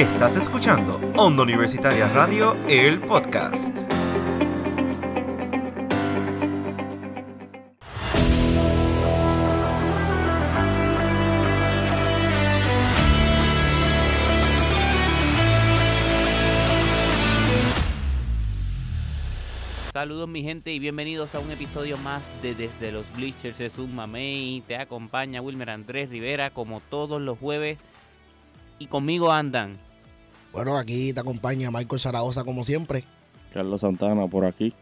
Estás escuchando Onda Universitaria Radio, el podcast. Saludos mi gente y bienvenidos a un episodio más de Desde los Bleachers es un mamey. Te acompaña Wilmer Andrés Rivera como todos los jueves y conmigo andan. Bueno, aquí te acompaña Michael Zaragoza como siempre. Carlos Santana por aquí.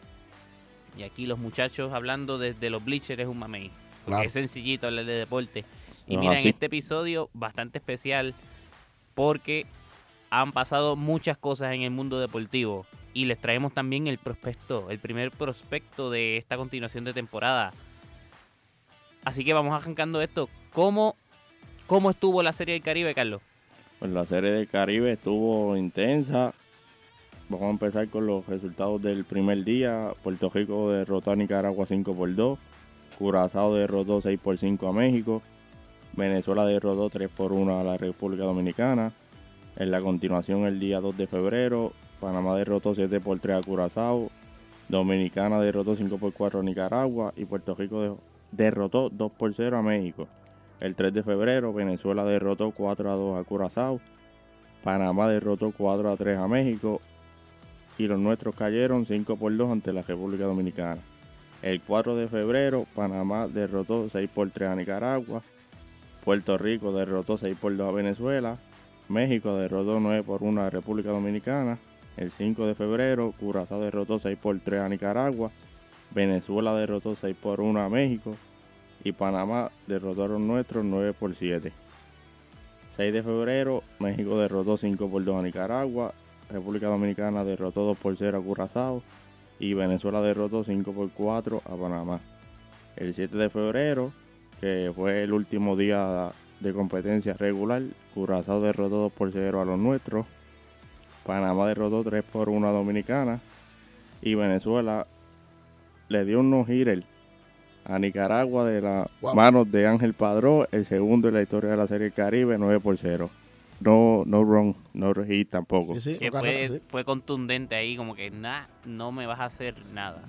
Y aquí los muchachos hablando desde los Bleachers es un mamey. Porque Claro. es sencillito hablar de deporte. Y mira, en este episodio bastante especial porque han pasado muchas cosas en el mundo deportivo. Y les traemos también el prospecto, el primer prospecto de esta continuación de temporada. Así que vamos arrancando esto. ¿Cómo, cómo estuvo la Serie del Caribe, Carlos? Pues la serie del Caribe estuvo intensa. Vamos a empezar con los resultados del primer día. Puerto Rico derrotó a Nicaragua 5 por 2. Curazao derrotó 6 por 5 a México. Venezuela derrotó 3 por 1 a la República Dominicana. En la continuación, el día 2 de febrero, Panamá derrotó 7 por 3 a Curazao. Dominicana derrotó 5 por 4 a Nicaragua. Y Puerto Rico de- derrotó 2 por 0 a México. El 3 de febrero, Venezuela derrotó 4 a 2 a Curazao. Panamá derrotó 4 a 3 a México. Y los nuestros cayeron 5 por 2 ante la República Dominicana. El 4 de febrero, Panamá derrotó 6 por 3 a Nicaragua. Puerto Rico derrotó 6 por 2 a Venezuela. México derrotó 9 por 1 a República Dominicana. El 5 de febrero, Curazao derrotó 6 por 3 a Nicaragua. Venezuela derrotó 6 por 1 a México y Panamá los nuestros 9 por 7. 6 de febrero, México derrotó 5 por 2 a Nicaragua, República Dominicana derrotó 2 por 0 a Curazao y Venezuela derrotó 5 por 4 a Panamá. El 7 de febrero, que fue el último día de competencia regular, Curazao derrotó 2 por 0 a los nuestros, Panamá derrotó 3 por 1 a Dominicana y Venezuela le dio un no-hitter a Nicaragua de las Wow. manos de Ángel Padrón, el segundo en la historia de la Serie del Caribe, 9 por 0. No, no wrong, no hit tampoco. Sí, sí, Que fue, fue contundente ahí, como que nah, no me vas a hacer nada.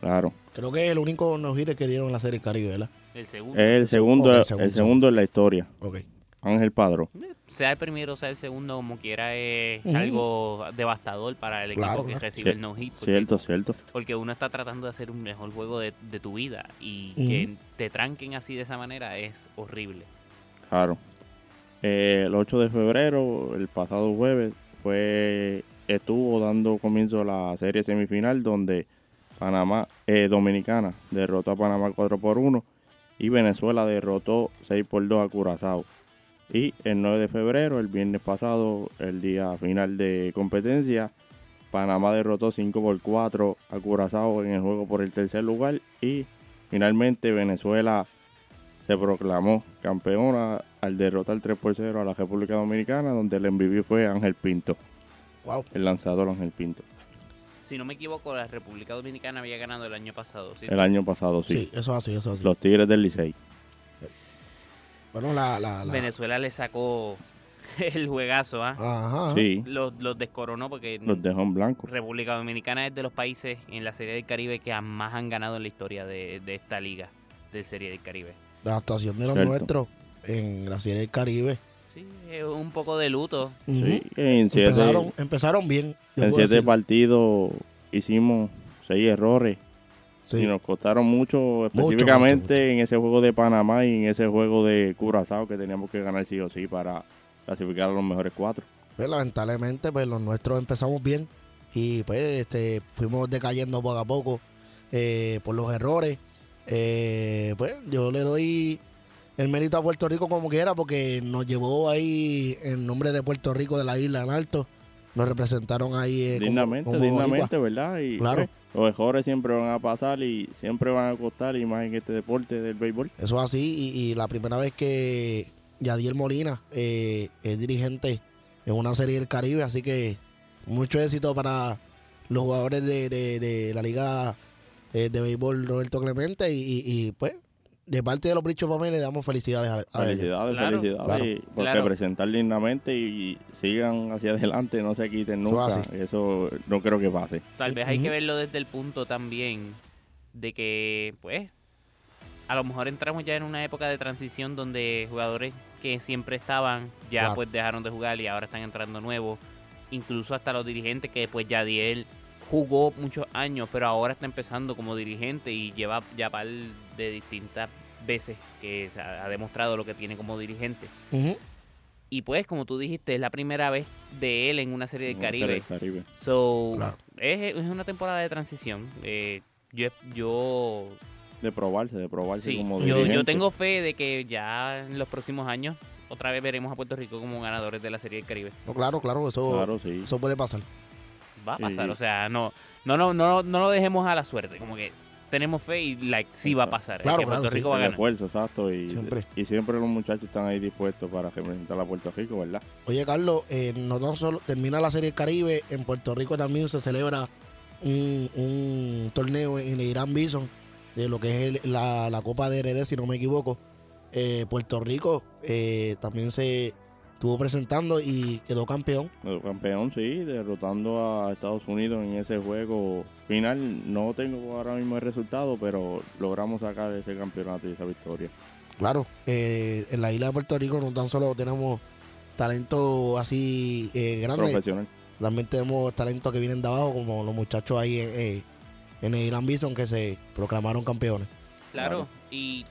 Claro. Creo que es el único no que dieron en la serie Caribe, ¿verdad? El segundo. Es el segundo, ok, el segundo, segundo en la historia. Ok. Ángel Padrón. sea el primero, sea el segundo, como quiera, es algo devastador para el Claro, equipo que claro. recibe el no-hit. Porque, Cierto, cierto. porque uno está tratando de hacer un mejor juego de, de tu vida y que te tranquen así de esa manera es horrible. Claro. Eh, el 8 de febrero, el pasado jueves, fue estuvo dando comienzo a la serie semifinal donde Panamá, eh, Dominicana derrotó a Panamá 4 por 1 y Venezuela derrotó 6 por 2 a Curazao. Y el 9 de febrero, el viernes pasado, el día final de competencia, Panamá derrotó 5 por 4 a Curazao en el juego por el tercer lugar y finalmente Venezuela se proclamó campeona al derrotar 3 por 0 a la República Dominicana, donde el MVP fue Ángel Pinto, Wow. el lanzador Ángel Pinto. Si no me equivoco, la República Dominicana había ganado el año pasado. ¿sí? El año pasado, Sí. sí. eso es así, eso es así. Los Tigres del Licey. Bueno, la... la, la- Venezuela le sacó el juegazo, ¿ah? Ajá. Sí, Los, los descoronó porque los dejó en blanco. República Dominicana es de los países en la Serie del Caribe que más han ganado en la historia de, de esta liga de Serie del Caribe. La actuación de los Cierto. nuestros en la serie del Caribe. Sí, es un poco de luto. Sí, en siete, empezaron, empezaron bien. en siete decir. partidos hicimos seis errores Sí. y nos costaron mucho, Mucho, específicamente mucho, mucho. en ese juego de Panamá y en ese juego de Curazao que teníamos que ganar sí o sí para clasificar a los mejores cuatro. Pues, lamentablemente, pues los nuestros empezamos bien y pues este, fuimos decayendo poco a poco eh, por los errores. Eh, pues yo le doy el mérito a Puerto Rico como quiera porque nos llevó ahí en nombre de Puerto Rico de la isla en alto. Nos representaron ahí eh, dignamente, como dignamente, boricua. ¿verdad? Y Claro. pues, los errores siempre van a pasar y siempre van a costar, y más en este deporte del béisbol. Eso es así y, y la primera vez que Yadiel Molina eh, es dirigente en una serie del Caribe, así que mucho éxito para los jugadores de, de- de la liga eh, de béisbol Roberto Clemente y, y- y, pues de parte de los Brichos Pamela le damos felicidades a, a ellos. Felicidades, Claro, felicidades. claro, y porque claro. presentar dignamente y sigan hacia adelante, no se quiten nunca. Eso no creo que pase. Tal vez hay que verlo desde el punto también de que, pues, a lo mejor entramos ya en una época de transición donde jugadores que siempre estaban ya Claro. pues dejaron de jugar y ahora están entrando nuevos. Incluso hasta los dirigentes que pues Yadiel jugó muchos años, pero ahora está empezando como dirigente y lleva ya par de distintas veces que se ha ha demostrado lo que tiene como dirigente. Y pues, como tú dijiste, es la primera vez de él en una serie del Una serie Caribe. del Caribe. So, Claro. es, es una temporada de transición. Eh, yo, yo, De probarse, de probarse sí, como yo, dirigente. yo tengo fe de que ya en los próximos años otra vez veremos a Puerto Rico como ganadores de la Serie del Caribe. No, claro, claro, eso, Claro, sí. eso puede pasar. Va a Sí. pasar, o sea, no, no, no, no, no lo dejemos a la suerte. Como que tenemos fe y like, sí va a pasar. Claro, que claro, Puerto sí. Rico va a El ganar. esfuerzo, exacto. Y Siempre. y siempre los muchachos están ahí dispuestos para representar a Puerto Rico, ¿verdad? Oye, Carlos, eh, no tan solo termina la Serie Caribe, en Puerto Rico también se celebra un, un torneo en el Irán Bison, de lo que es el- la, la Copa de RD, si no me equivoco. Eh, Puerto Rico eh, también se estuvo presentando y quedó campeón. El campeón, sí, derrotando a Estados Unidos en ese juego final. No tengo ahora mismo el resultado, pero logramos sacar ese campeonato y esa victoria. Claro, eh, en la isla de Puerto Rico no tan solo tenemos talento así eh, grande, Profesional. también tenemos talentos que vienen de abajo, como los muchachos ahí en, eh, en el Irán Bison que se proclamaron campeones. Claro, Claro. y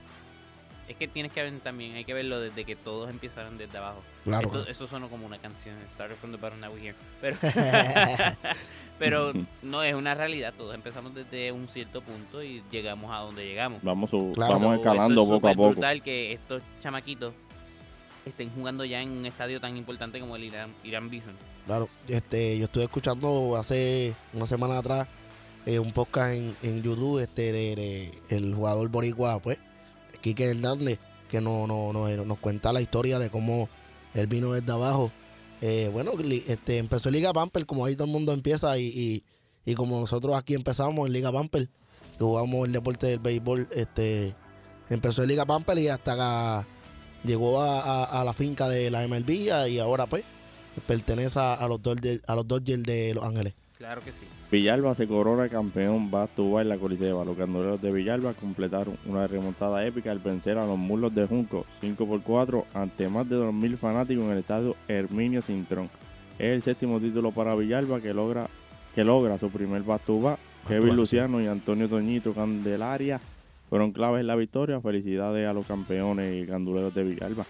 es que tienes que ver también, hay que verlo desde que todos empezaron desde abajo. Claro. Esto- eso sonó como una canción, Started from the bottom, now we're here. Pero, pero no, es una realidad, todos empezamos desde un cierto punto y llegamos a donde llegamos. Vamos, su- Claro. vamos escalando eso es poco a poco. brutal que estos chamaquitos estén jugando ya en un estadio tan importante como el Irán, Irán Bison. Claro, este, yo estuve escuchando hace una semana atrás eh, un podcast en, en YouTube este, de, de el jugador boricua, pues, Quique Hernández, que no, no, no- nos cuenta la historia de cómo él vino desde abajo. Eh, bueno, este, empezó en Liga Pamper, como ahí todo el mundo empieza, y, y, como nosotros aquí empezamos en Liga Pamper, jugamos el deporte del béisbol, este, empezó en Liga Pamper y hasta acá llegó a, la finca de la MLB y ahora pues pertenece a, a los Dodgers de Los Ángeles. Claro que sí. Villalba se corona campeón back en la Coliseba. Los ganduleros de Villalba completaron una remontada épica al vencer a los mulos de Junco 5 por 4 ante más de 2.000 fanáticos en el estadio Herminio Cintrón. Es el séptimo título para Villalba que logra, que logra su primer back. Kevin Luciano y Antonio Toñito Candelaria fueron claves en la victoria. Felicidades a los campeones y ganduleros de Villalba.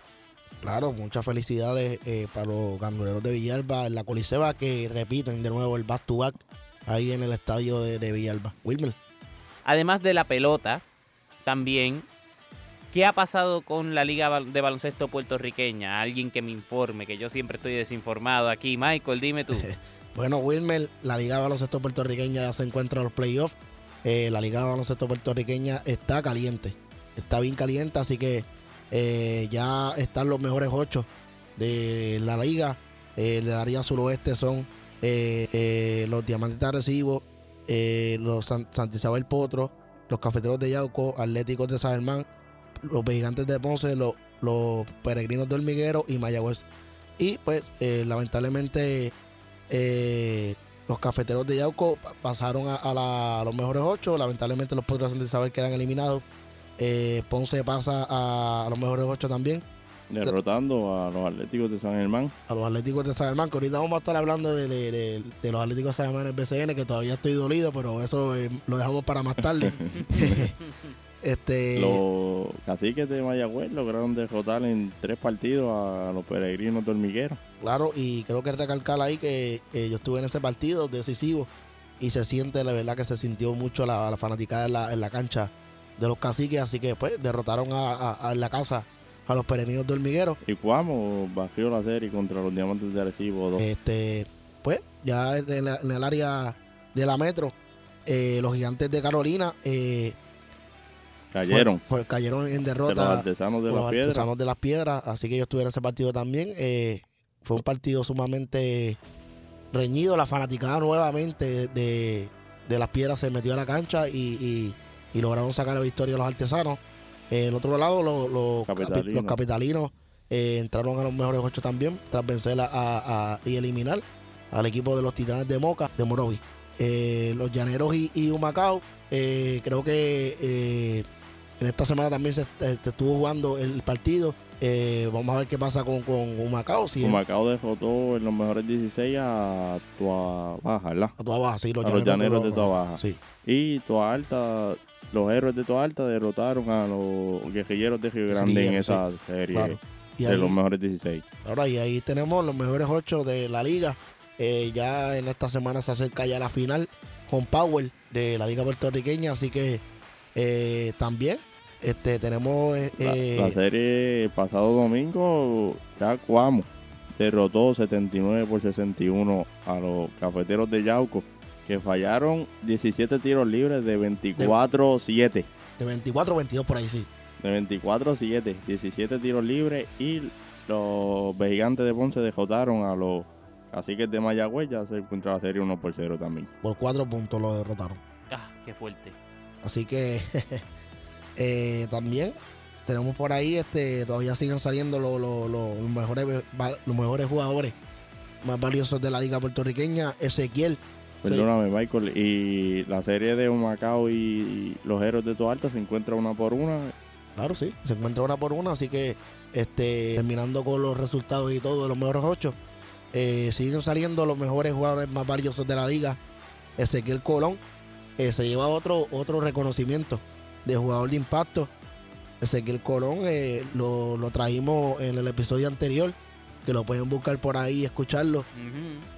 Claro, muchas felicidades eh, para los ganduleros de Villalba en la Coliseba que repiten de nuevo el back to back ahí en el estadio de, de Villalba. Wilmer. Además de la pelota, también, ¿qué ha pasado con la Liga de Baloncesto Puertorriqueña? Alguien que me informe, que yo siempre estoy desinformado aquí. Michael, dime tú. Bueno, Wilmer, la Liga de Baloncesto Puertorriqueña ya se encuentra en los playoffs. Eh, la Liga de Baloncesto Puertorriqueña está caliente. Está bien caliente, así que eh, ya están los mejores ocho de la liga. Eh, del área suroeste son eh, eh, los Diamantes de Arecibo, eh, los San, Santa Isabel Potro, los Cafeteros de Yauco, Atléticos de San Germán, los Gigantes de Ponce, los, Peregrinos de Hormiguero y Mayagüez. Y pues lamentablemente los cafeteros de Yauco pa- pasaron a, la- los mejores ocho. Lamentablemente los potros de Santa Isabel quedan eliminados. Eh, Ponce pasa a, a los mejores ocho también. Derrotando a los Atléticos de San Germán. A los Atléticos de San Germán, que ahorita vamos a estar hablando de, de- de- de los Atléticos de San Germán en el BCN, que todavía estoy dolido, pero eso eh, lo dejamos para más tarde. este, Los caciques de Mayagüez lograron derrotar en tres partidos a los peregrinos de Hormiguero. Claro, y creo que recalcar ahí que yo estuve en ese partido decisivo y se siente, la verdad que se sintió mucho la, la fanaticada en la, en la cancha de los caciques, así que pues derrotaron a, a- a- en la casa a los peregrinos de hormiguero. Y Cuamo bajó la serie contra los Diamantes de Arecibo 2. Este, pues ya en, la- en el área de la metro, eh, los gigantes de Carolina eh, Cayeron fue- fue- cayeron en de los derrota artesanos de los la piedra. artesanos de las piedras, así que estuve en ese partido también. Eh, fue un partido sumamente reñido, la fanaticada nuevamente de, de- de las piedras se metió a la cancha y, y- y lograron sacar la victoria a los artesanos. En el otro lado, los, los, capi- Capitalinos. los capitalinos eh, entraron a los mejores ocho también, tras vencer a, a- a- y eliminar al equipo de los Titanes de Moca, de Morovi. Eh, los Llaneros y, y Humacao, eh, creo que eh, en esta semana también se, eh, se estuvo jugando el partido. Eh, vamos a ver qué pasa con, con Humacao. Si Humacao derrotó en los mejores 16 a Tua Baja, ¿verdad? a Tua Baja, sí, los a los llaneros de Tua Baja. Sí, Y Tua Alta, los héroes de Tua Alta derrotaron a los guerrilleros de Río Grande en esa serie claro. Y de ahí, los mejores 16. ahora, y ahí tenemos los mejores ocho de la liga. Eh, ya en esta semana se acerca ya la final con Power de la liga puertorriqueña, así que eh, también este tenemos eh, La, la serie el pasado domingo, ya Cuamo derrotó 79 por 61 a los cafeteros de Yauco, que fallaron 17 tiros libres de 24-7. de 24-22 por ahí, sí. De 24-7, 17 tiros libres y los gigantes de Ponce derrotaron a los caciques de Mayagüez. Ya se encuentra la serie 1 por 0 también. Por cuatro puntos lo derrotaron. Ah, qué fuerte. Así que eh, también tenemos por ahí, este, todavía siguen saliendo lo- lo- lo- los, mejores, los mejores jugadores más valiosos de la liga puertorriqueña. Ezequiel. Perdóname, Michael. Y la serie de Humacao y, y los héroes de Toalta se encuentra una por una. Claro, sí. Se encuentra una por una, así que este, terminando con los resultados y todo de los mejores ocho, eh, siguen saliendo los mejores jugadores más valiosos de la liga. Ezequiel Colón eh, se lleva otro, otro reconocimiento de jugador de impacto. Ezequiel Colón eh, lo, lo trajimos en el episodio anterior, que lo pueden buscar por ahí y escucharlo.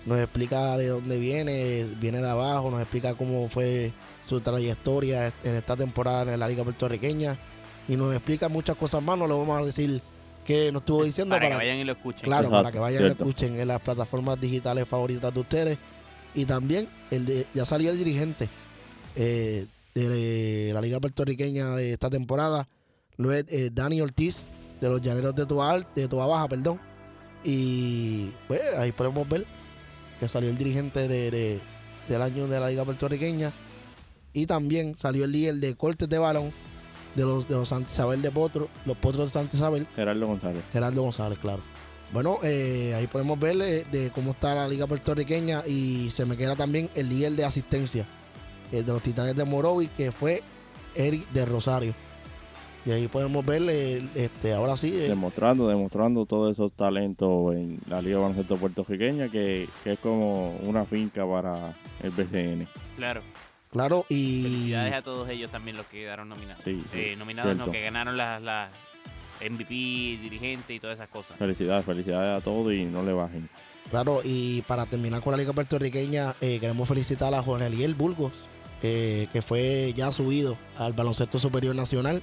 Nos explica de dónde viene, viene de abajo, nos explica cómo fue su trayectoria en esta temporada en la Liga Puertorriqueña y nos explica muchas cosas más. No le vamos a decir que nos estuvo diciendo Para que vayan y lo escuchen. claro, Exacto, para que vayan y cierto. escuchen en las plataformas digitales favoritas de ustedes. Y también el de, ya salió el dirigente eh, de la Liga Puertorriqueña de esta temporada, lo eh, Dani Ortiz, de los Llaneros de Toa, de Toa Baja, perdón. Y pues ahí podemos ver que salió el dirigente de, de- del año de la Liga Puertorriqueña. Y también salió el líder de cortes de balón de los de los Santa Isabel de Potro, los Potros de Santa Isabel, Gerardo González. Gerardo González, claro. Bueno, eh, ahí podemos ver eh, de cómo está la liga puertorriqueña y se me queda también el líder de asistencia eh, de los Titanes de Morovi, que fue Eric de Rosario. Y ahí podemos ver, eh, este, ahora sí, eh, Demostrando, demostrando todos esos talentos en la Liga de Baloncesto Puertorriqueña, que, que es como una finca para el BCN. Claro. claro, y Felicidades a todos ellos también los que quedaron nominados. Sí, sí, Eh, nominados no, cierto. que ganaron las las MVP, dirigente y todas esas cosas. Felicidades, felicidades a todos y no le bajen. claro, y para terminar con la liga puertorriqueña, eh, queremos felicitar a Juan Eliel Burgos, eh, que fue ya subido al baloncesto superior nacional.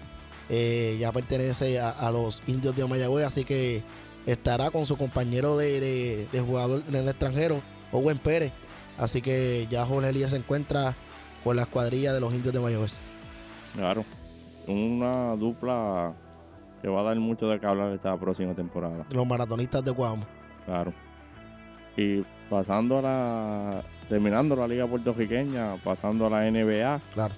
Eh, ya pertenece a, a los indios de Mayagüez, así que estará con su compañero de, de- de jugador en el extranjero, Owen Pérez. Así que ya Jorge Elías se encuentra con la escuadrilla de los indios de Mayagüez. Claro. Una dupla que va a dar mucho de qué hablar esta próxima temporada. Los maratonistas de Guamo. Claro. Y pasando a la. Terminando la Liga Puertorriqueña, pasando a la NBA. Claro.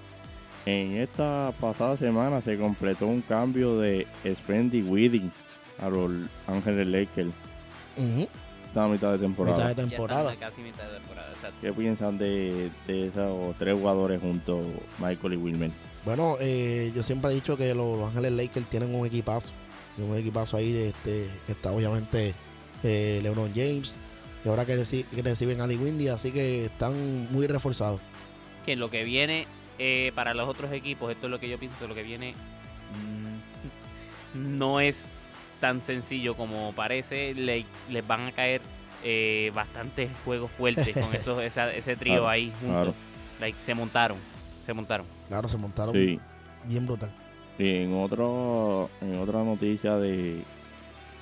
En esta pasada semana se completó un cambio de Spendy Weeding a los Ángeles Lakers. Ujú. Esta mitad de temporada. Mitad de temporada. casi mitad de temporada, exacto. ¿Qué piensan de, de esos tres jugadores juntos, Michael y Wilmer? Bueno, eh, yo siempre he dicho que los, los Ángeles Lakers tienen un equipazo. Tienen un equipazo ahí de este, que está obviamente eh, LeBron James. Y ahora que, reci- que reciben a Lee Windy, así que están muy reforzados. Que lo que viene eh, para los otros equipos, esto es lo que yo pienso, lo que viene mm, no es tan sencillo como parece. Le- les van a caer eh, bastantes juegos fuertes con esos, esa- ese trío Claro, ahí juntos. claro. Like, se montaron, se montaron. Claro, se montaron Sí. bien brutal. Y en, otro, en otra noticia de,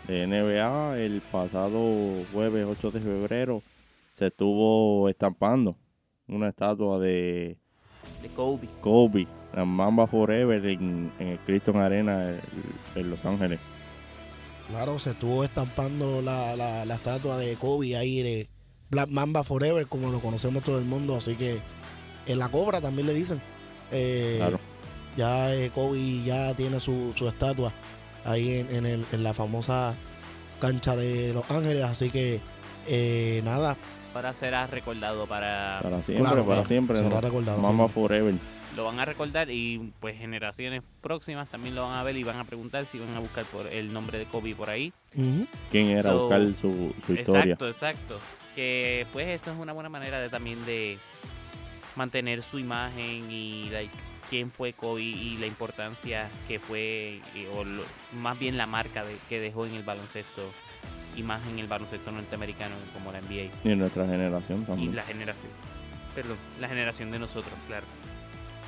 de NBA, el pasado jueves 8 de febrero se estuvo estampando una estatua de De Kobe. Kobe, la Mamba Forever, en, en el Criston Arena en, en Los Ángeles. Claro, se estuvo estampando la, la, la estatua de Kobe ahí de Black Mamba Forever, como lo conocemos todo el mundo. Así que en la cobra también le dicen. Eh, Claro. Ya eh, Kobe ya tiene su, su estatua ahí en, en, el- en la famosa cancha de Los Ángeles. Así que eh, nada, Ahora será recordado para... Para siempre, Claro, para claro. siempre. será ¿no? recordado. Mama sí. Forever. Lo van a recordar y pues generaciones próximas también lo van a ver y van a preguntar si van a buscar por el nombre de Kobe por ahí. ¿Quién era? So, buscar su, su historia. Exacto, exacto. Que pues eso es una buena manera de también de mantener su imagen y like, quién fue Kobe y la importancia que fue, y- o lo- más bien la marca de- que dejó en el baloncesto y más en el baloncesto norteamericano como la NBA Y en nuestra generación y también. la generación, perdón, la generación de nosotros, claro.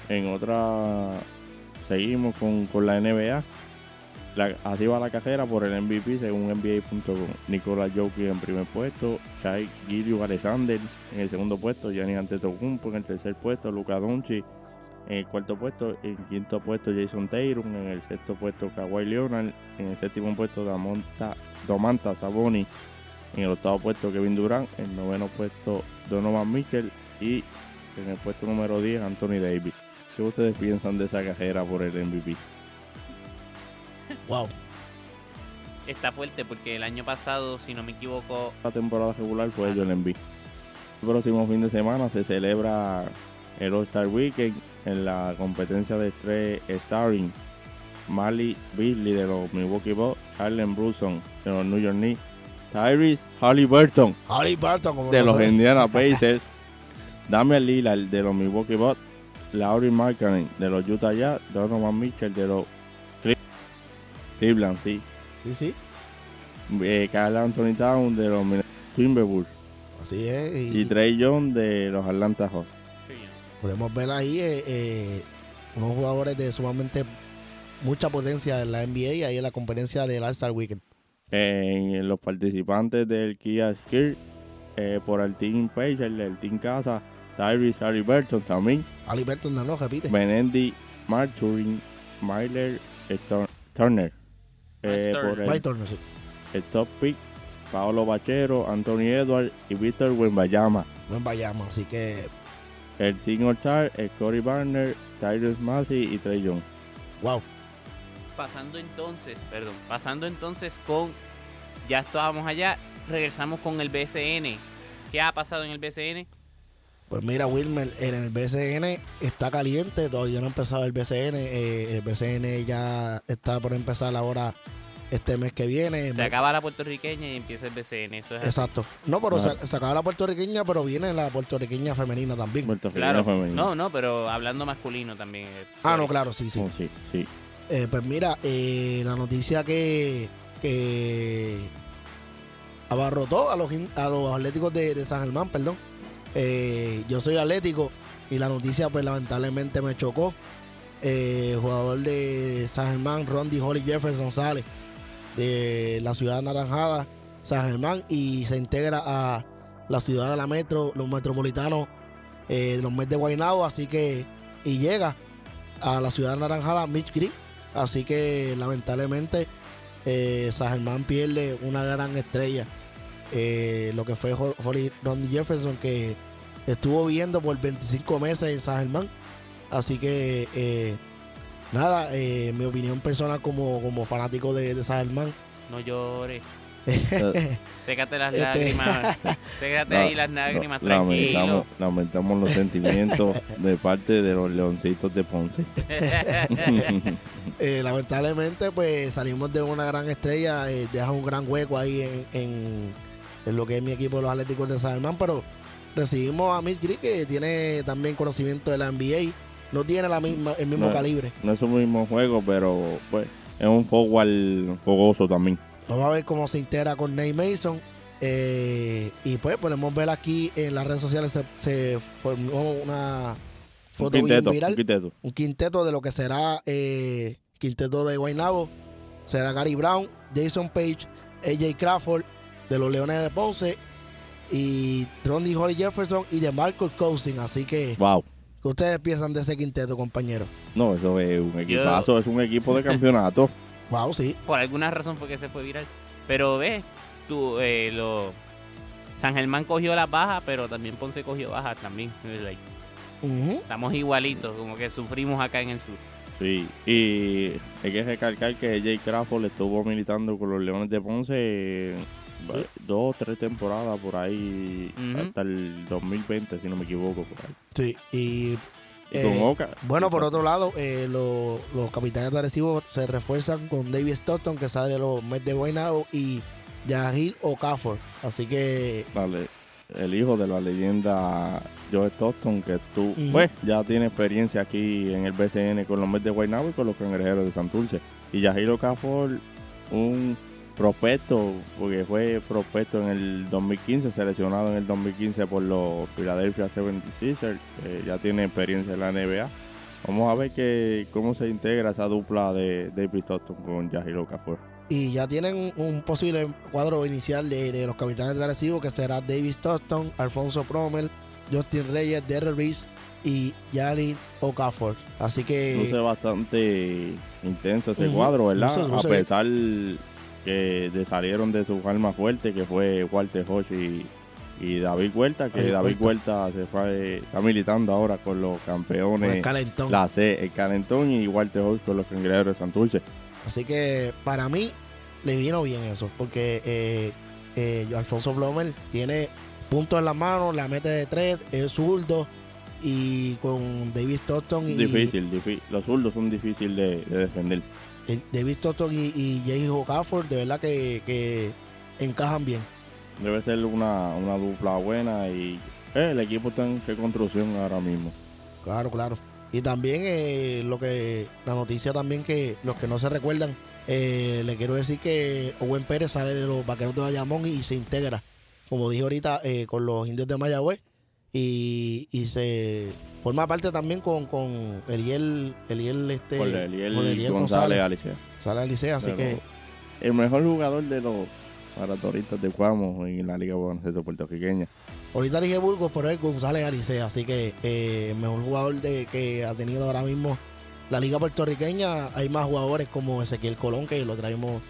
En otra, seguimos con, con la NBA. La- así va la cajera por el MVP según NBA.com. Nicolás Jokic en primer puesto, Chai Gillius Alexander en el segundo puesto, Giannis Antetokounmpo en el tercer puesto, Luka Doncic en el cuarto puesto, en el quinto puesto Jason Tatum, en el sexto puesto Kawhi Leonard, en el séptimo puesto Damonta, Domantas Saboni, en el octavo puesto Kevin Durant, en el noveno puesto Donovan Mitchell y en el puesto número 10 Anthony Davis. ¿Qué ustedes piensan de esa cajera por el MVP? Wow. Está fuerte porque el año pasado, si no me equivoco, La temporada regular fue Ah. Joel Embiid. El próximo fin de semana se celebra el All-Star Weekend en la competencia de estrés Starring. Mali Beasley de los Milwaukee Bucks, Harlem Brunson de los New York Knicks, Tyrese Halliburton como de los. Indiana Pacers, Damian Lillard de los Milwaukee Bucks, Laurie Markkanen de los Utah Jazz, Donovan Mitchell de los Cle- Cleveland, sí, Sí, sí. eh, Carl Anthony Towns de los Timberwolves Así es. Y, y Trey Young de los Atlanta Hawks. Podemos ver ahí eh, eh, unos jugadores de sumamente mucha potencia en la NBA y ahí en la competencia del All-Star Weekend. En los participantes del Kia Skill eh, por el Team Pacers, el Team Casa, Tyrese Halliburton también, Ali Burton no, no, repite. Benendi Marturin, Myler Stor- Turner. Eh, por el, Turner, sí. el top pick, Paolo Bachero, Anthony Edwards y Víctor Wembayama. Buen Bayama, así que, El Team All-Star, Scotty Barner, Tyrese Massey y Trey Young. wow. Pasando entonces, perdón, pasando entonces con, ya estábamos allá, regresamos con el BCN. ¿Qué ha pasado en el BCN? Pues mira, Wilmer, en el BCN está caliente, todavía no ha empezado el BCN. eh, el BCN ya está por empezar ahora este mes que viene. Se acaba la puertorriqueña y empieza el BCN, eso es así. Exacto. No, pero Claro. se, se acaba la puertorriqueña, pero viene la puertorriqueña femenina también. Puertorriqueño Claro, no, no, pero hablando masculino también. eh, ah, no, claro, sí, sí. Oh, sí, sí. Eh, pues mira, eh, la noticia que, que abarrotó a los, a los atléticos de, de San Germán, perdón. Eh, yo soy atlético y la noticia pues lamentablemente me chocó. Eh, jugador de San Germán, Rondy Holly Jefferson sale de la ciudad anaranjada, San Germán, y se integra a la ciudad de la metro, los metropolitanos, eh, los Mets de Guaynabo, así que, y llega a la ciudad anaranjada Mitch Creek. Así que lamentablemente eh, San Germán pierde una gran estrella. Eh, lo que fue Ho- Holly Rondy Jefferson que estuvo viviendo por 25 meses en San Germán. Así que eh, nada, eh, mi opinión personal como, como fanático de, de. No llores, sécate las Este- lágrimas, sécate no, ahí las lágrimas, no, tranquilo. lamentamos, lamentamos los sentimientos de parte de los leoncitos de Ponce. Eh, lamentablemente pues salimos de una gran estrella, eh, deja un gran hueco ahí en, en- en lo que es mi equipo de los Atléticos de San Germán, pero recibimos a Mitch Creek que tiene también conocimiento de la NBA, no tiene la misma, el mismo No. calibre. no es un mismo juego, pero pues es un forward fogoso también. Vamos a ver cómo se integra con Nate Mason. eh, y pues podemos ver aquí en las redes sociales se, se formó una Un foto bien quinteto, viral. un quinteto. un quinteto de lo que será eh, quinteto de Guaynabo. Será Gary Brown, Jason Page, AJ Crawford de los Leones de Ponce y Ronnie Holly Jefferson y de Marcus Cousin. Así que, Wow. ¿Qué ustedes piensan de ese quinteto, compañeros? No, eso es un equipazo, es un equipo de campeonato. Wow, sí. Por alguna razón fue que se fue viral. Pero ves, tú, eh, lo... San Germán cogió las bajas, pero también Ponce cogió bajas también. Like, estamos igualitos, como que sufrimos acá en el sur. Sí, y hay que recalcar que Jay Crawford estuvo militando con los Leones de Ponce va- dos o tres temporadas por ahí, Ujú. hasta el 2020, si no me equivoco, por ahí. Sí, y Y Eh, con Oca. bueno, por otro lado, eh, lo- los capitanes de Arecibo se refuerzan con David Stockton, que sale de los Mets de Guaynabo, y Yahil Okafor. Así que Vale, el hijo de la leyenda Joe Stockton, que tú, pues, ya tiene experiencia aquí en el BCN con los Mets de Guaynabo y con los Cangrejeros de Santurce. Y Yahiro Cafor, un prospecto, porque fue prospecto en el 2015, seleccionado en el 2015 por los Philadelphia 76ers, que ya tiene experiencia en la NBA. Vamos a ver que, cómo se integra esa dupla de David Stockton con Yahiro Cafor. y ya tienen un posible cuadro inicial de, de los capitanes de Arecibo, que será David Stockton, Alfonso Promel, Justin Reyes, Derrick Reese y Yalin Okafor. Así que luce bastante intenso ese cuadro, ¿verdad? Luce- luce a pesar que de- salieron de sus armas fuertes, que fue Walter Hodge y, y David Huerta, que David David Huerta se fue, está militando ahora con los con el campeones, calentón. la C, el Calentón, y Walter Hodge con los cangrejeros de Santurce. Así que para mí le vino bien eso, porque eh, eh, Alfonso Blomer tiene puntos en la mano, la mete de tres, es zurdo y con David Stockton y Difícil, difícil. Los zurdos son difíciles de, de defender. Eh, David Stockton y, y Okafor de verdad que, que encajan bien. Debe ser una, una dupla buena y eh, el equipo está en reconstrucción ahora mismo. Claro, claro. Y también eh, lo que la noticia también que los que no se recuerdan, eh, le quiero decir que Owen Pérez sale de los Vaqueros de Bayamón y se integra, como dije ahorita, con los indios de Mayagüez y, y se forma parte también con, con Eliel, Eliel, este, Eliel con Eliel González Alicia. sale al liceo, así Pero que El mejor jugador de los maratonistas de Cuamo en la Liga Baloncesto Puertorriqueña. ahorita dije Burgos, pero es González Alicea, así que eh, el mejor jugador de, que ha tenido ahora mismo la liga puertorriqueña. Hay más jugadores como Ezequiel Colón, que lo traímos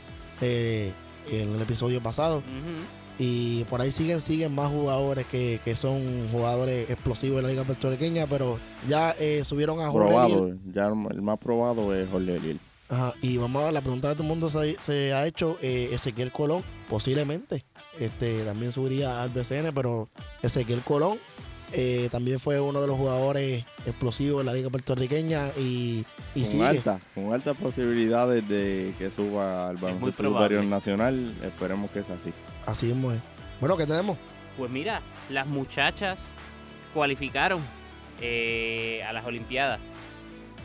eh, en el episodio pasado. Ujú. Y por ahí siguen, siguen más jugadores que, que son jugadores explosivos en la liga puertorriqueña, pero ya eh, subieron a Jorge Probado, ya el más probado es Jorge Eliel. Ajá, y vamos a ver, la pregunta de todo el mundo se, se ha hecho, eh, Ezequiel Colón, posiblemente, este también subiría al BCN, pero Ezequiel Colón eh, también fue uno de los jugadores explosivos en la liga puertorriqueña y, y con sigue. alta, con altas posibilidades de que suba al baloncesto superior nacional. Esperemos que es así. Así mismo es. Bueno, ¿qué tenemos? Pues mira, las muchachas cualificaron eh, a las Olimpiadas.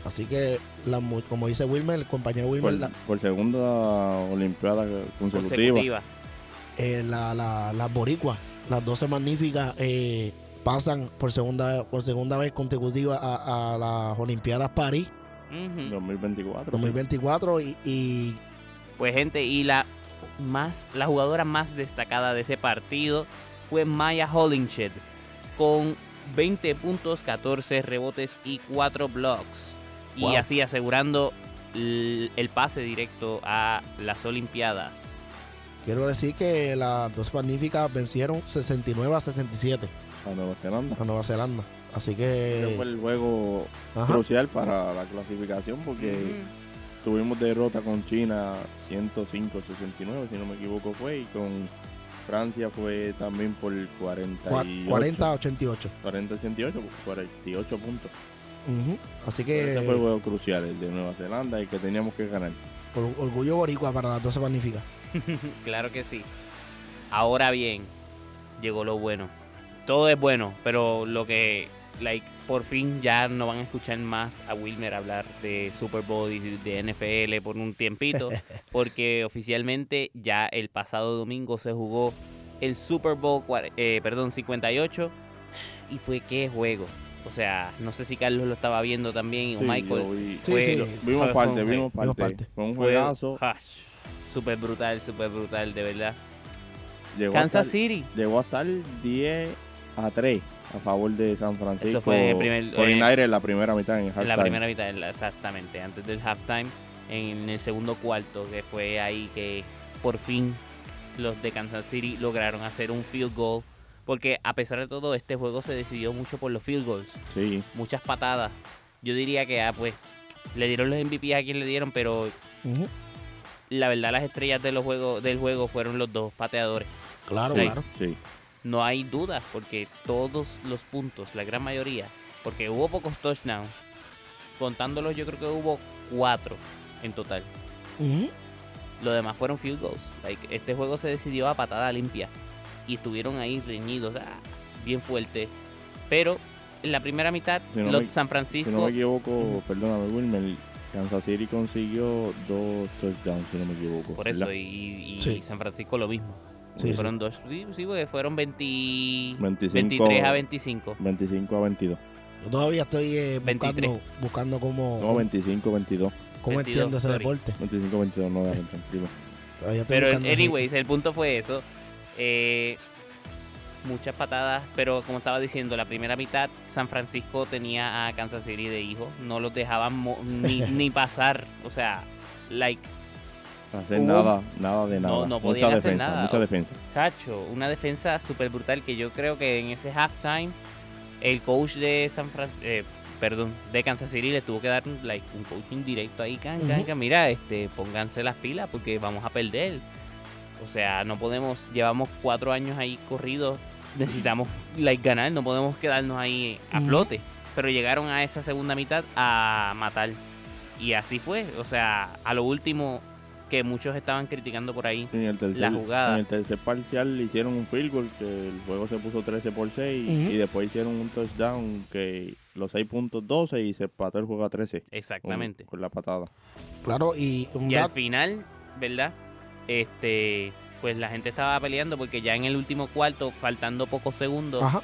Así que, la mu- como dice Wilmer, el compañero Wilmer, Por, la, por segunda Olimpiada consecutiva. consecutivas. eh, la, la- las boricuas, las 12 magníficas, eh, pasan por segunda, por segunda vez consecutiva a, a las Olimpiadas París Ujú. 2024. 2024 y, y Pues gente, y la más la jugadora más destacada de ese partido fue Maya Hollingshed con 20 puntos, 14 rebotes y 4 blocks. Y Wow. así asegurando el pase directo a las Olimpiadas. quiero decir que las dos magníficas vencieron 69 a 67 A Nueva Zelanda. a Nueva Zelanda. Así Ese fue que el juego ajá, crucial para la clasificación porque. Tuvimos derrota con China 105-69, si no me equivoco fue, y con Francia fue también por 48. 40 a 88. 40-88, 48 puntos. Así Ese fue el que juego crucial, el de Nueva Zelanda, y que teníamos que ganar. or- orgullo boricua para las 12 magníficas. Claro que sí. Ahora bien, llegó lo bueno. Todo es bueno, pero lo que, like, por fin ya no van a escuchar más a Wilmer hablar de Super Bowl y de NFL por un tiempito, porque oficialmente ya el pasado domingo se jugó el Super Bowl, eh, perdón, 58 y fue qué juego. O sea, no sé si Carlos lo estaba viendo también o Sí, Michael. yo vi- Sí, fue- sí. lo- vimos parte, vimos vimos parte. Fue un juegazo. Súper brutal, súper brutal, de verdad. Llegó Kansas estar- City. llegó a estar 10 a 3 a favor de San Francisco. fue en el primer- Por en- aire en la primera mitad, en el En la halftime. primera mitad, exactamente, antes del halftime, en el segundo cuarto, que fue ahí que por fin los de Kansas City lograron hacer un field goal. Porque a pesar de todo, este juego se decidió mucho por los field goals, Sí, muchas patadas. Yo diría que, ah, pues, Le dieron los MVP a quien le dieron, pero la verdad las estrellas de los juegos, del juego fueron los dos pateadores. Claro, Sí. claro. Sí. No hay dudas porque todos los puntos, la gran mayoría, porque hubo pocos touchdowns, contándolos yo creo que hubo cuatro en total. Ujú. Lo demás fueron field goals. Like, este juego se decidió a patada limpia y estuvieron ahí reñidos, ah, bien fuerte. Pero en la primera mitad, Si no los me- San Si Francisco, no me equivoco, perdóname, Wilmer, Kansas City consiguió dos touchdowns, si no me equivoco. por eso, y, y Sí. San Francisco lo mismo. Sí, sí. fueron dos, sí, sí, porque fueron 20, 25, 23 a 25. 25 a 22. Yo todavía estoy eh, 23. buscando, buscando cómo, No, 25 22. cómo 22, entiendo ese sorry. deporte. 25 22, no, tranquilo. Pero anyways, el punto fue eso. Eh, muchas patadas, pero como estaba diciendo, la primera mitad San Francisco tenía a Kansas City de hijo, no los dejaban mo- ni, ni pasar, o sea, like, Hacer Hubo- nada, nada de No, nada. no mucha podían hacer defensa, nada. mucha defensa. Sacho, una defensa súper brutal que yo creo que en ese halftime el coach de San Francisco, perdón, de Kansas City le tuvo que dar un, like, un coaching directo ahí, can, can, can, mira, este, pónganse las pilas porque vamos a perder. O sea, no podemos, llevamos cuatro años ahí corridos, necesitamos like, ganar, no podemos quedarnos ahí a flote. Pero llegaron a esa segunda mitad a matar. Y así fue, o sea, a lo último que muchos estaban criticando por ahí. En el tercer, La jugada. En el tercer parcial hicieron un field goal que el juego se puso 13 por 6 Ujú. y después hicieron un touchdown que los 6 puntos 12 y se empató el juego a 13 con, Exactamente. con la patada. Claro, y un Y al final, ¿verdad? Este, pues la gente estaba peleando porque ya en el último cuarto, faltando pocos segundos, Ajá.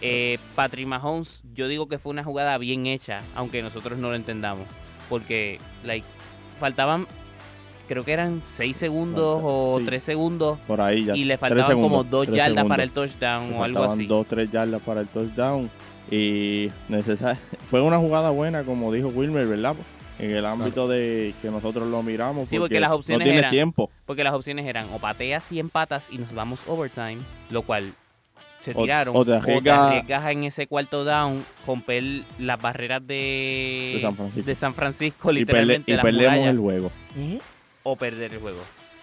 eh, Patrick Mahomes, yo digo que fue una jugada bien hecha, aunque nosotros no lo entendamos, porque, like, faltaban, creo que eran 6 segundos o Sí. 3 segundos Por ahí ya. y le faltaban segundos, como 2 tres yardas segundos. para el touchdown Le o algo así. 2, 3 yardas para el touchdown. Y necesar... fue una jugada buena, como dijo Wilmer, ¿verdad? En el ámbito de que nosotros lo miramos. Sí, porque las opciones no tiene eran- tiempo. Porque las opciones eran o pateas y empatas y nos vamos overtime, lo cual se O- tiraron. o te arriesgas- arriesgas en ese cuarto down, romper las barreras de, De San Francisco. de San Francisco, Y, literalmente, y las perdemos murallas, el juego. Ujú. O perder el juego.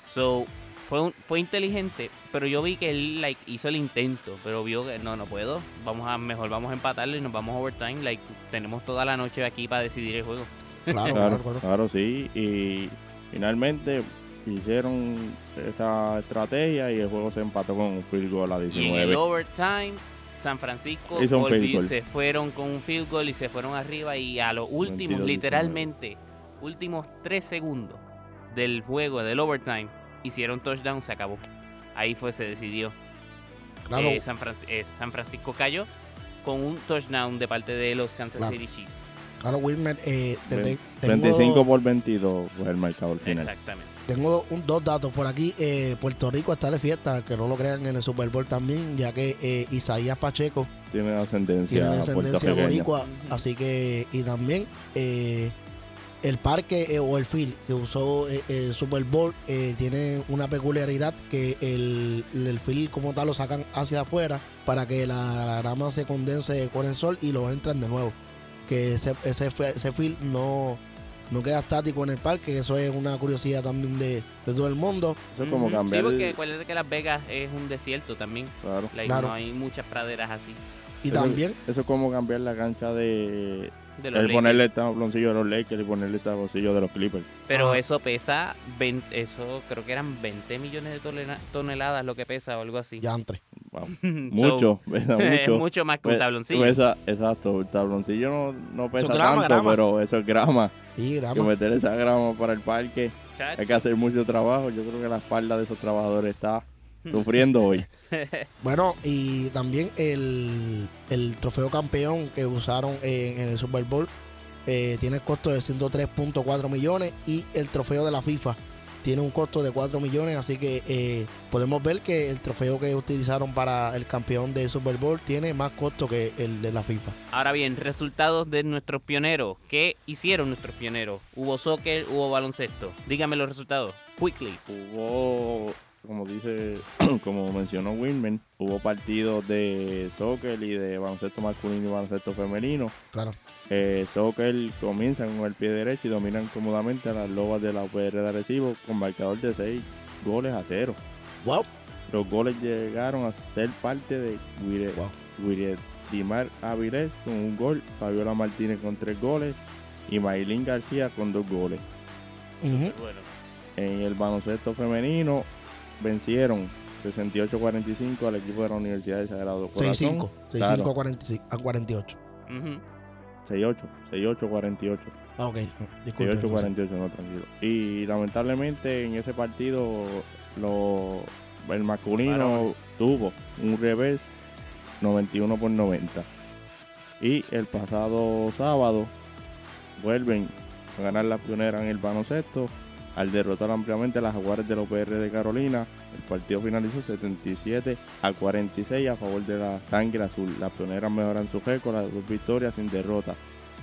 So, fue, un- fue inteligente, pero yo vi que él like, hizo el intento, pero vio que no, no puedo. Vamos a, mejor vamos a empatarlo y nos vamos a overtime. Like, tenemos toda la noche aquí para decidir el juego. Claro, Claro, claro, claro. sí. Y finalmente hicieron esa estrategia y el juego se empató con un field goal a Y en el 19. overtime, San Francisco Hizo un field volvió- goal. se fueron con un field goal y se fueron arriba y a los últimos, 22-19. literalmente, últimos tres segundos del juego, del overtime, hicieron touchdown, se acabó. Ahí fue, se decidió. Claro, Eh, San, Fran- eh, San Francisco cayó con un touchdown de parte de los Kansas Claro. City Chiefs. claro, Wilmer. Eh, desde- Ve- tengo, 25 por 22 fue el marcador final. Exactamente. tengo un- dos datos por aquí. Eh, Puerto Rico está de fiesta, que no lo crean en el Super Bowl también, ya que eh, Isaías Pacheco Tiene ascendencia, tiene puertorriqueña. boricua, así que y también eh, el parque eh, o el field que usó eh, el Super Bowl eh, tiene una peculiaridad que el, el field como tal lo sacan hacia afuera para que la, la grama se condense con el sol y lo entran de nuevo que ese, ese, ese field no no queda estático en el parque eso es una curiosidad también de, de todo el mundo Eso es como cambiar. Sí, porque acuérdate que Las Vegas es un desierto también. claro. Like, Claro. No hay muchas praderas así. y Eso- también Eso es como cambiar la cancha de. De los El Lakers. ponerle tabloncillo de los Lakers y ponerle tabloncillo de los Clippers. Pero Ah. eso pesa, 20 eso creo que eran 20 millones de tonela- toneladas lo que pesa o algo así. ya entre Wow. So, Mucho, pesa es mucho. mucho más que un tabloncillo. exacto, el tabloncillo no, no pesa grama, tanto, grama. pero eso es grama. y Que grama. meter esa grama para el parque, hay que hacer mucho trabajo. Yo creo que la espalda de esos trabajadores está sufriendo hoy. Bueno, y también el, el trofeo campeón que usaron en, en el Super Bowl eh, tiene el costo de 103.4 millones y el trofeo de la FIFA tiene un costo de 4 millones, así que eh, podemos ver que el trofeo que utilizaron para el campeón del Super Bowl tiene más costo que el de la FIFA. Ahora bien, resultados de nuestros pioneros. ¿Qué hicieron nuestros pioneros? ¿Hubo soccer? ¿Hubo baloncesto? Dígame los resultados. Quickly. Hubo dice, como mencionó Wilmer, hubo partidos de soccer y de baloncesto masculino y baloncesto femenino. Claro. Eh, soccer comienzan con el pie derecho y dominan cómodamente a las lobas de la UPR de Arecibo con marcador de 6 goles a 0. Wow. Los goles llegaron a ser parte de Guire, Wow. Dimar Avilés con un gol, Fabiola Martínez con tres goles y Maylin García con dos goles. Bueno, En el baloncesto femenino vencieron 68-45 al equipo de la Universidad de Sagrado Corazón. 6-5. 6-5 Claro. a, 45 a 48. ujú. 6-8, 6-8-48. Ah, ok. Disculpe. 6-8-48, no, tranquilo. Y lamentablemente en ese partido lo, el masculino tuvo un revés 91 por 90. Y el pasado sábado vuelven a ganar la pionera en el baloncesto al derrotar ampliamente a las Jaguares de la OPR de Carolina. El partido finalizó 77 a 46 a favor de la Sangre Azul. Las pioneras mejoran su récord a dos victorias sin derrota.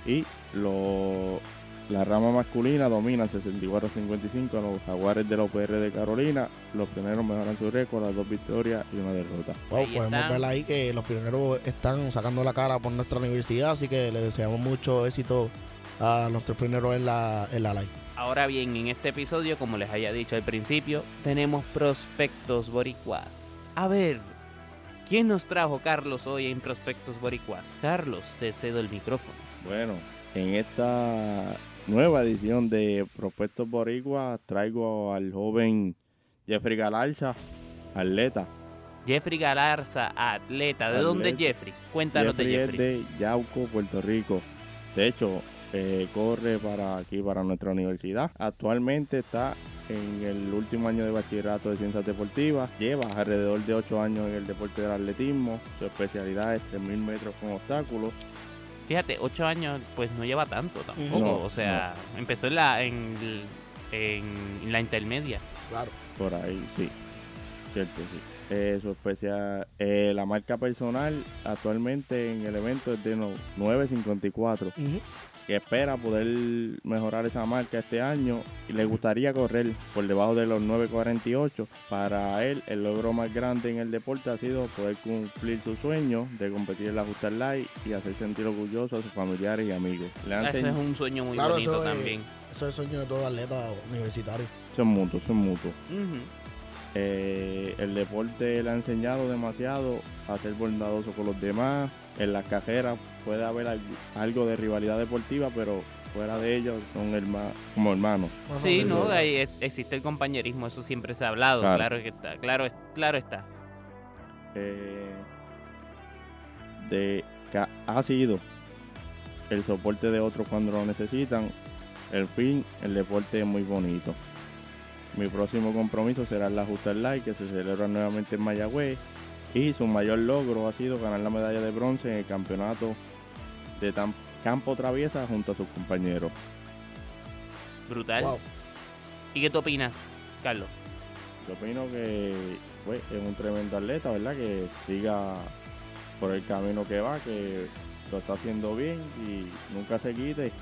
Y lo- la rama masculina domina 64 a 55 a los Jaguares de la OPR de Carolina. Los pioneros mejoran su récord a dos victorias y una derrota. Wow, podemos ver ahí que los pioneros están sacando la cara por nuestra universidad, así que le deseamos mucho éxito a nuestros pioneros en la, en la live. Ahora bien, en este episodio, como les había dicho al principio, tenemos prospectos boricuas. A ver, ¿quién nos trajo Carlos hoy en Prospectos Boricuas? Carlos, te cedo el micrófono. Bueno, en esta nueva edición de Prospectos Boricua traigo al joven Jeffrey Galarza, atleta. Jeffrey Galarza, atleta. ¿De dónde es. Jeffrey? Cuéntanos Jeffrey de es Jeffrey. de Yauco, Puerto Rico. De hecho, eh, corre para aquí, para nuestra universidad. Actualmente está en el último año de bachillerato de ciencias deportivas. Lleva alrededor de 8 años en el deporte del atletismo. Su especialidad es 3.000 metros con obstáculos. Fíjate, ocho años, pues no lleva tanto tampoco. No, o sea, empezó en la, en, en la intermedia. Claro. Por ahí, sí. Cierto, sí. Eh, su especial, eh, la marca personal actualmente en el evento es de no- 9.54. Ujú. que espera poder mejorar esa marca este año y le gustaría correr por debajo de los 9.48. Para él, el logro más grande en el deporte ha sido poder cumplir su sueño de competir en la Justa Light y hacer sentir orgulloso a sus familiares y amigos. Ese es un sueño muy Claro, bonito eso es- también. Eso es el sueño de todo atleta universitario. son mutuos, son mutuos. Eh, el deporte le ha enseñado demasiado a ser bondadoso con los demás. En las cajeras puede haber al- algo de rivalidad deportiva, pero fuera de ellos son herma- como hermanos. Sí, no, existe el compañerismo, eso siempre se ha hablado, Claro. claro, que está, claro, es- claro está. eh, de que ha sido el soporte de otros cuando lo necesitan. El fin, el deporte es muy bonito. Mi próximo compromiso será la Justa Light, que se celebra nuevamente en Mayagüez. Y su mayor logro ha sido ganar la medalla de bronce en el campeonato de tam- campo traviesa junto a sus compañeros. Brutal. Wow. ¿Y qué tú opinas, Carlos? Yo opino que pues, es un tremendo atleta, ¿verdad? Que siga por el camino que va, que lo está haciendo bien y nunca se quite.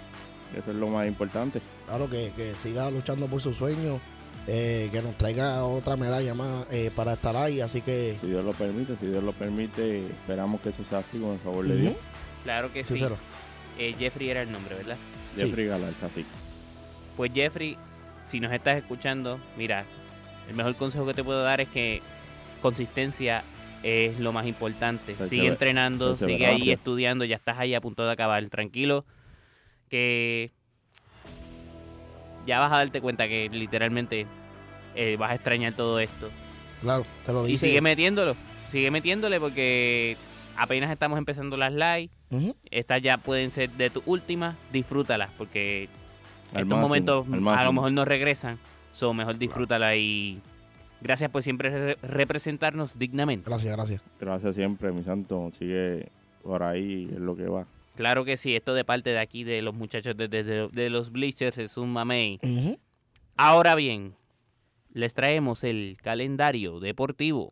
Eso es lo más importante. Claro, que, que siga luchando por sus sueños, eh, que nos traiga otra medalla más eh, para estar ahí. Así que, Si Dios lo permite, si Dios lo permite, esperamos que eso sea así con el favor de. Dios. Claro que sí. Eh, Jeffrey era el nombre, ¿verdad? Sí. Jeffrey Galarza, sí. Pues Jeffrey, si nos estás escuchando, mira, el mejor consejo que te puedo dar es que consistencia es lo más importante. Persever- Sigue entrenando, sigue ahí estudiando, ya estás ahí a punto de acabar. Tranquilo, que ya vas a darte cuenta que literalmente eh, vas a extrañar todo esto. Claro, te lo Y dice. sigue metiéndolo, sigue metiéndole porque apenas estamos empezando las live. Estas ya pueden ser de tus últimas, disfrútalas porque Al estos máximo, momentos a lo mejor no regresan. So, mejor disfrútala y gracias por siempre re- representarnos dignamente. Gracias, gracias. Gracias siempre, mi santo. Sigue por ahí, es lo que va. Claro que sí, esto de parte de aquí de los muchachos de, de- de- los Bleachers es un mamey. Ahora bien, les traemos el calendario deportivo.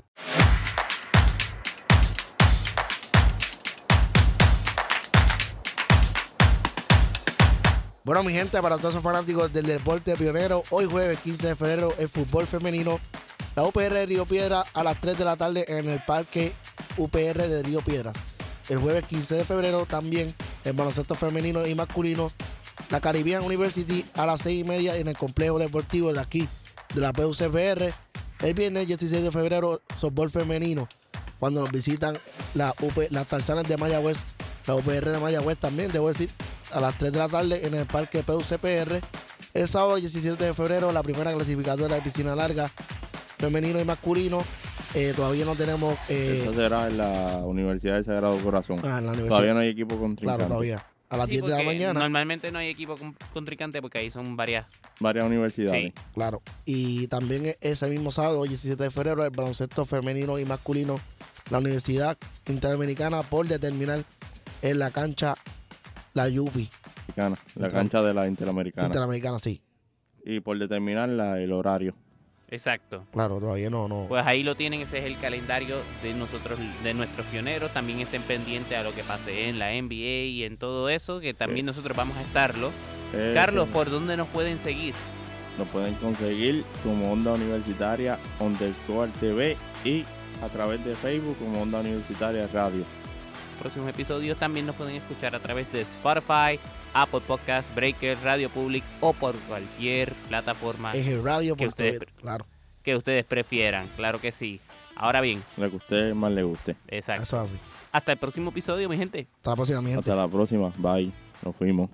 Bueno, mi gente, para todos esos fanáticos del deporte pionero, hoy jueves 15 de febrero, el fútbol femenino la UPR de Río Piedra a las 3 de la tarde en el Parque UPR de Río Piedras. El jueves 15 de febrero también el baloncesto femenino y masculino, la Caribbean University a las 6 y media en el complejo deportivo de aquí, de la PUCPR. El viernes 16 de febrero, softball femenino, cuando nos visitan las Tarzanas de Mayagüez, la UPR de Mayagüez también, debo decir, a las 3 de la tarde en el Parque PUCPR. El sábado 17 de febrero, la primera clasificadora de piscina larga, femenino y masculino. Eh, todavía no tenemos. eh, Eso será en la Universidad del Sagrado Corazón. ah, en la universidad. Todavía no hay equipo contrincante. Claro, todavía. A las Sí, 10 de la mañana. Normalmente no hay equipo con- contrincante porque ahí son varias. Varias universidades. Sí. Claro. Y también e- ese mismo sábado, 17 de febrero, el baloncesto femenino y masculino, la Universidad Interamericana por determinar en la cancha la Yupi. La cancha de la Interamericana. Interamericana, sí. y por determinar la- el horario. Exacto. Claro, todavía no, no. Pues ahí lo tienen, ese es el calendario de nosotros, de nuestros pioneros. También estén pendientes a lo que pase en la NBA y en todo eso, que también nosotros vamos a estarlo. Eh, Carlos, ¿por dónde nos pueden seguir? Lo pueden conseguir como Onda Universitaria underscore TV y a través de Facebook como Onda Universitaria Radio. Próximos episodios también nos pueden escuchar a través de Spotify, Apple Podcast, Breaker, Radio Public o por cualquier plataforma es el radio que ustedes- Twitter, Claro, que ustedes prefieran. Claro que sí. Ahora bien, Lo que a usted más le guste. exacto. eso es así. Hasta el próximo episodio, mi gente. Hasta la próxima, mi gente. Hasta la próxima. Bye. Nos fuimos.